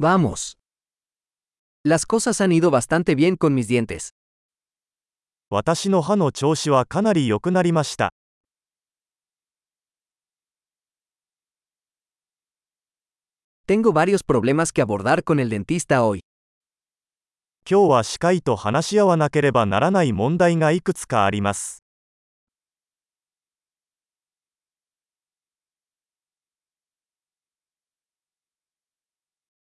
Vamos. Las cosas han ido bastante bien con mis dientes. 私の歯の調子はかなり良くなりました。Tengo varios problemas que abordar con el dentista hoy. 今日は歯科医と話し合わなければならない問題がいくつかあります。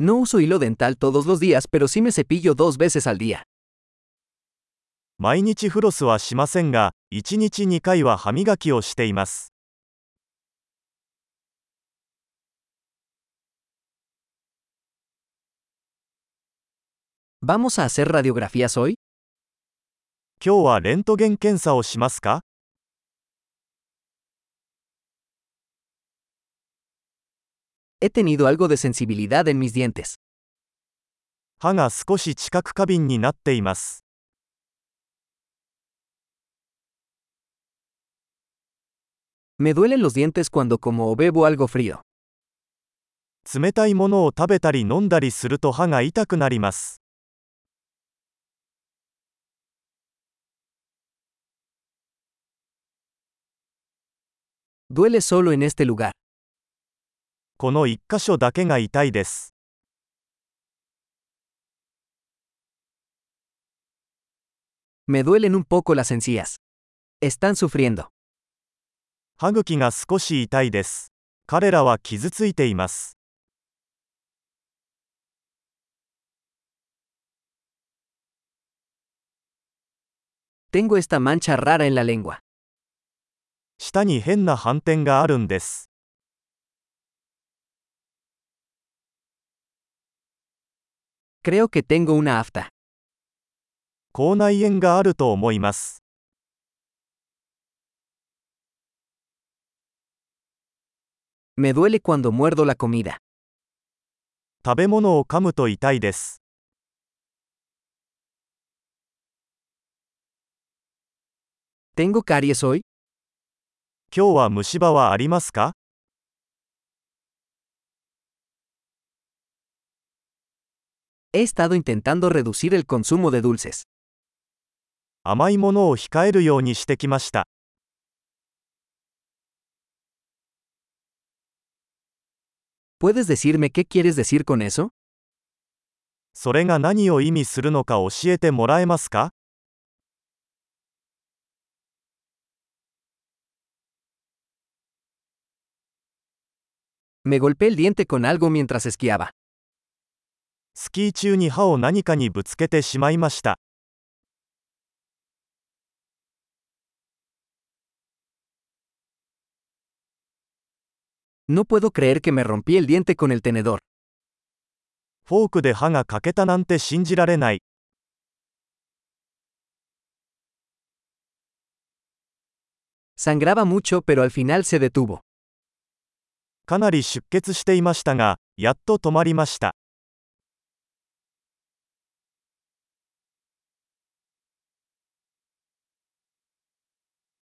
No uso hilo dental todos los días, pero sí me cepillo dos veces al día. 毎日フロスはしませんが、1日2回は歯磨きをしています。¿Vamos a hacer radiografías hoy? 今日はレントゲン検査をしますか He tenido algo de sensibilidad en mis dientes. Me duelen los dientes cuando como o bebo algo frío. Duele solo en este lugar. この1箇所だけが痛いです。Me duelen un poco las encías. Están sufriendo. 歯茎が少し痛いです。彼らは傷ついています。Tengo esta mancha rara en la lengua. 舌に変な斑点があるんです。Creo que tengo una afta. 口内炎があると思います。Me duele cuando muerdo la comida. 食べ物を噛むと痛いです。Tengo caries hoy? 今日は虫歯はありますか He estado intentando reducir el consumo de dulces. Puedes decirme qué quieres decir con eso? それが何を意味するのか教えてもらえますか Me golpeé el diente con algo mientras esquiaba. スキー中に歯を何かにぶつけてしまいました No puedo creer que me rompí el diente con el tenedor. フォークで歯が欠けたなんて信じられない。Sangraba mucho, pero al final se detuvo. かなり出血していましたが、やっと止まりました。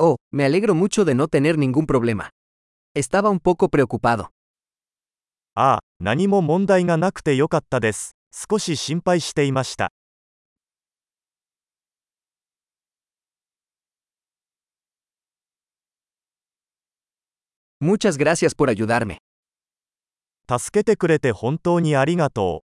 Oh, me alegro mucho de no tener ningún problema. Estaba un poco preocupado. Ah, Muchas gracias por ayudarme. 助けてくれて本当にありがとう。